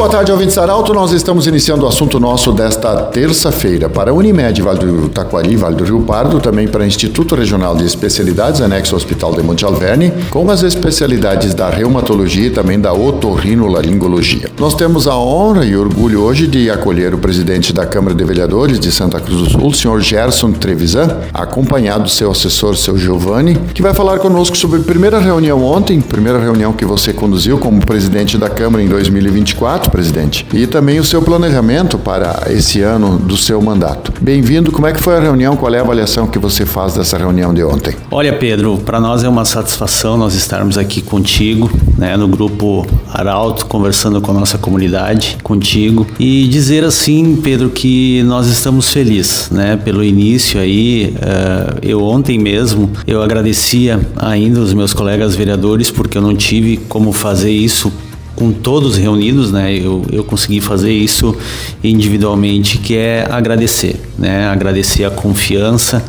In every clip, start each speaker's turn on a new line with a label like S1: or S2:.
S1: Boa tarde, ouvintes Arauto. Nós estamos iniciando o assunto nosso desta terça-feira para a Unimed, Vale do Taquari, Vale do Rio Pardo, também para o Instituto Regional de Especialidades, anexo ao Hospital de Monte Alverne, com as especialidades da reumatologia e também da otorrinolaringologia. Nós temos a honra e orgulho hoje de acolher o presidente da Câmara de Vereadores de Santa Cruz do Sul, o senhor Gerson Trevisan, acompanhado do seu assessor, seu Giovanni, que vai falar conosco sobre a primeira reunião ontem, primeira reunião que você conduziu como presidente da Câmara em 2024 presidente, e também o seu planejamento para esse ano do seu mandato. Bem-vindo. Como é que foi a reunião? Qual é a avaliação que você faz dessa reunião de ontem?
S2: Olha, Pedro, para nós é uma satisfação nós estarmos aqui contigo, né, no grupo Arauto, conversando com a nossa comunidade, contigo e dizer assim, Pedro, que nós estamos felizes, né, pelo início aí. Uh, eu ontem mesmo eu agradecia ainda os meus colegas vereadores porque eu não tive como fazer isso com todos reunidos, né? Eu, eu consegui fazer isso individualmente, que é agradecer, né? Agradecer a confiança,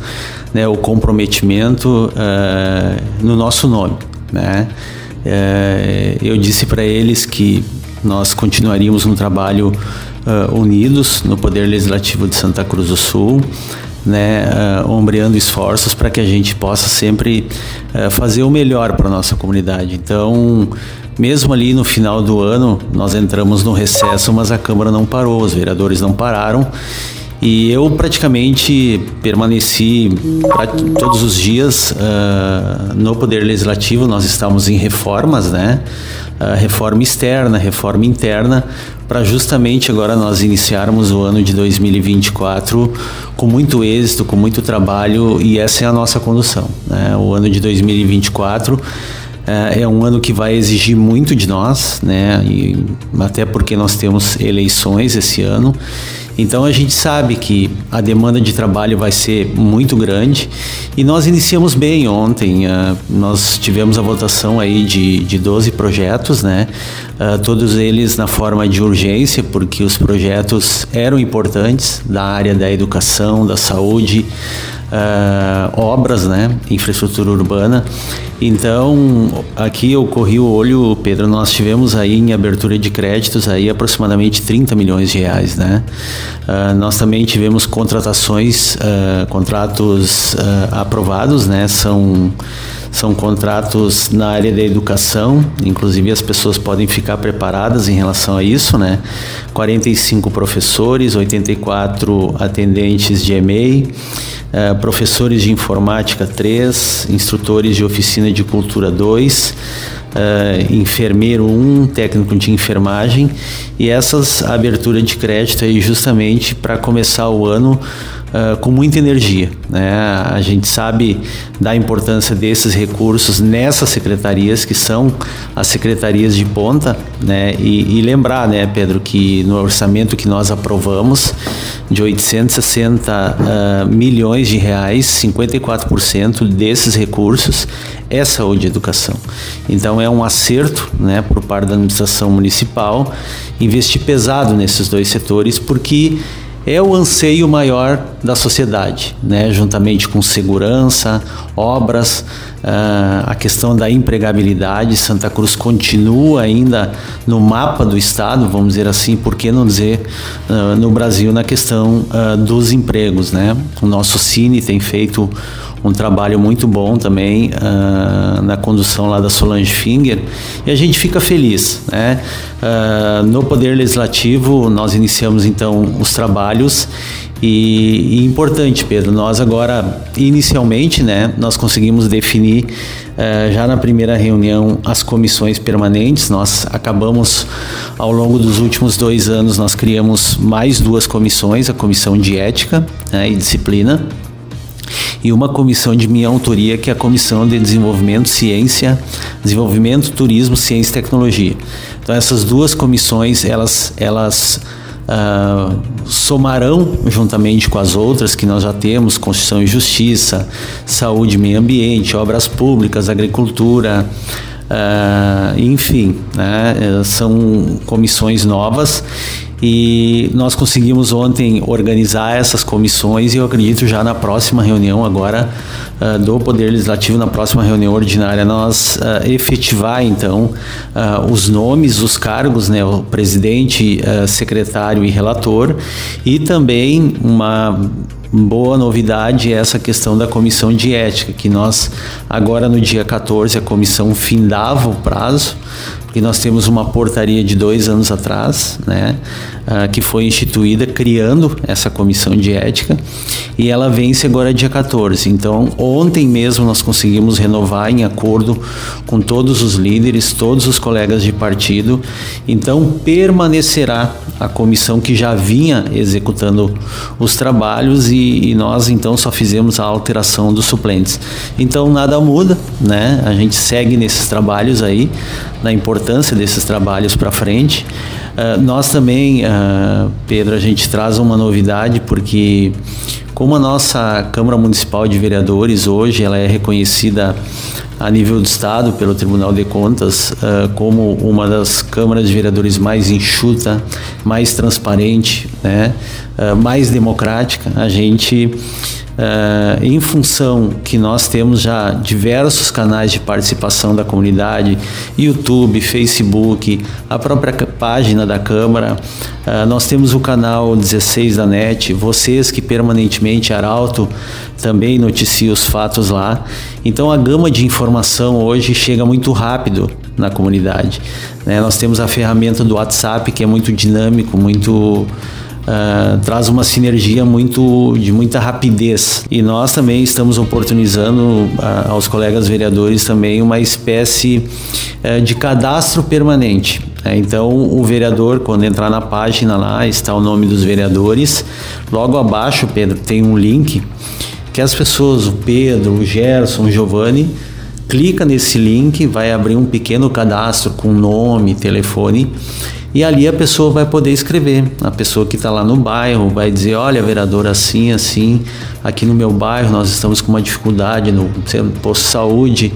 S2: né? O comprometimento uh, no nosso nome, né? Uh, eu disse para eles que nós continuaríamos um trabalho uh, unidos no Poder Legislativo de Santa Cruz do Sul, né, uh, ombreando esforços para que a gente possa sempre uh, fazer o melhor para nossa comunidade. Então, mesmo ali no final do ano, nós entramos no recesso, mas a Câmara não parou, os vereadores não pararam. E eu praticamente permaneci todos os dias uh, no Poder Legislativo. Nós estamos em reformas, né? Uh, reforma externa, reforma interna, para justamente agora nós iniciarmos o ano de 2024 com muito êxito, com muito trabalho e essa é a nossa condução. Né? O ano de 2024 é, é um ano que vai exigir muito de nós, né? E até porque nós temos eleições esse ano. Então a gente sabe que a demanda de trabalho vai ser muito grande e nós iniciamos bem ontem. Uh, nós tivemos a votação aí de, de 12 projetos, né? Uh, todos eles na forma de urgência, porque os projetos eram importantes da área da educação, da saúde, uh, obras, né? Infraestrutura urbana. Então, aqui eu corri o olho, Pedro, nós tivemos aí em abertura de créditos aí aproximadamente 30 milhões de reais, né? Uh, nós também tivemos contratações, uh, contratos aprovados, né? São são contratos na área da educação, inclusive as pessoas podem ficar preparadas em relação a isso, né? 45 professores, 84 atendentes de EMEI, uh, professores de informática 3, instrutores de oficina de cultura 2, uh, enfermeiro 1, técnico de enfermagem e essas aberturas de crédito aí justamente para começar o ano uh, com muita energia. Né? A gente sabe da importância desses recursos nessas secretarias que são as secretarias de ponta, né? E, e lembrar, né, Pedro, que no orçamento que nós aprovamos de 860 uh, milhões de reais, 54% desses recursos é saúde e educação. Então é um acerto, né, por parte da administração municipal investir pesado nesses dois setores porque é o anseio maior da sociedade, né? juntamente com segurança, obras, uh, a questão da empregabilidade. Santa Cruz continua ainda no mapa do estado, vamos dizer assim, por que não dizer uh, no Brasil na questão uh, dos empregos. Né? O nosso Cine tem feito um trabalho muito bom também uh, na condução lá da Solange Finger e a gente fica feliz. Né? Uh, no Poder Legislativo nós iniciamos então os trabalhos e, e, importante, Pedro, nós agora, inicialmente, né, nós conseguimos definir uh, já na primeira reunião as comissões permanentes. Nós acabamos, ao longo dos últimos dois anos, nós criamos mais duas comissões, a comissão de ética né, e disciplina e uma comissão de minha autoria, que é a Comissão de Desenvolvimento, Ciência, Desenvolvimento, Turismo, Ciência e Tecnologia. Então essas duas comissões, elas, elas uh, somarão juntamente com as outras que nós já temos, Constituição e Justiça, Saúde e Meio Ambiente, Obras Públicas, Agricultura, Uh, enfim, né, são comissões novas E nós conseguimos ontem organizar essas comissões e eu acredito já na próxima reunião agora uh, do Poder Legislativo, na próxima reunião ordinária, nós uh, efetivar então uh, os nomes, os cargos, né, o presidente, secretário e relator, e também uma boa novidade é essa questão da comissão de ética, que nós agora no dia 14 a comissão findava o prazo, porque nós temos uma portaria de dois anos atrás, né, uh, que foi instituída criando essa comissão de ética e ela vence agora dia 14. Então, ontem mesmo nós conseguimos renovar em acordo com todos os líderes, todos os colegas de partido. Então, permanecerá a comissão que já vinha executando os trabalhos e, e nós então só fizemos a alteração dos suplentes. Então, nada muda, né? A gente segue nesses trabalhos aí, na importância desses trabalhos para frente. Uh, nós também, uh, Pedro, a gente traz uma novidade porque como a nossa Câmara Municipal de Vereadores hoje ela é reconhecida a nível do Estado pelo Tribunal de Contas uh, como uma das câmaras de vereadores mais enxuta, mais transparente, né, mais democrática, a gente Uh, em função que nós temos já diversos canais de participação da comunidade, YouTube, Facebook, a própria página da Câmara, uh, nós temos o canal 16 da NET, vocês que permanentemente, Arauto, também noticia os fatos lá. Então a gama de informação hoje chega muito rápido na comunidade. Né? Nós temos a ferramenta do WhatsApp que é muito dinâmico, muito Uh, traz uma sinergia muito de muita rapidez e nós também estamos oportunizando uh, aos colegas vereadores também uma espécie uh, de cadastro permanente. Né? Então o vereador quando entrar na página lá está o nome dos vereadores, logo abaixo Pedro tem um link que as pessoas, o Pedro, o Gerson, o Giovanni clica nesse link, vai abrir um pequeno cadastro com nome, telefone e ali a pessoa vai poder escrever. A pessoa que está lá no bairro vai dizer: olha, vereador, assim, assim, aqui no meu bairro nós estamos com uma dificuldade no posto de saúde,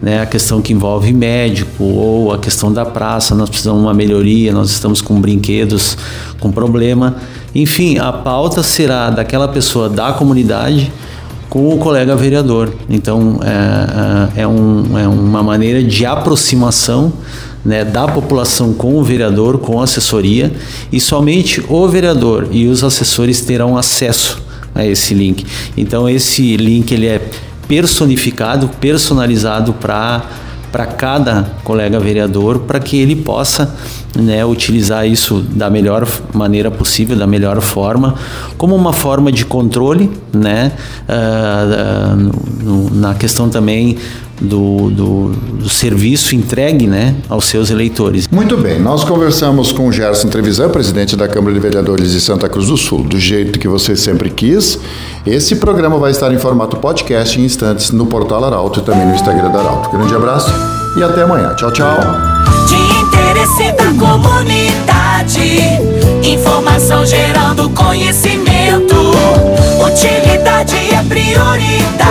S2: né, a questão que envolve médico ou a questão da praça, nós precisamos de uma melhoria, nós estamos com brinquedos com problema. Enfim, a pauta será daquela pessoa da comunidade com o colega vereador. Então, é, é, é um, é uma maneira de aproximação né, da população com o vereador, com assessoria, e somente o vereador e os assessores terão acesso a esse link. Então esse link ele é personificado, personalizado para para cada colega vereador, para que ele possa né, utilizar isso da melhor maneira possível, da melhor forma, como uma forma de controle, né, uh, uh, na questão também do, do, do, serviço entregue né, aos seus eleitores.
S1: Muito bem, nós conversamos com o Gerson Trevisan, presidente da Câmara de Vereadores de Santa Cruz do Sul, do jeito que você sempre quis. Esse programa vai estar em formato podcast em instantes no portal Arauto e também no Instagram da Arauto. Grande abraço e até amanhã. Tchau, tchau.
S3: De interesse da comunidade, informação gerando conhecimento. Utilidade é prioridade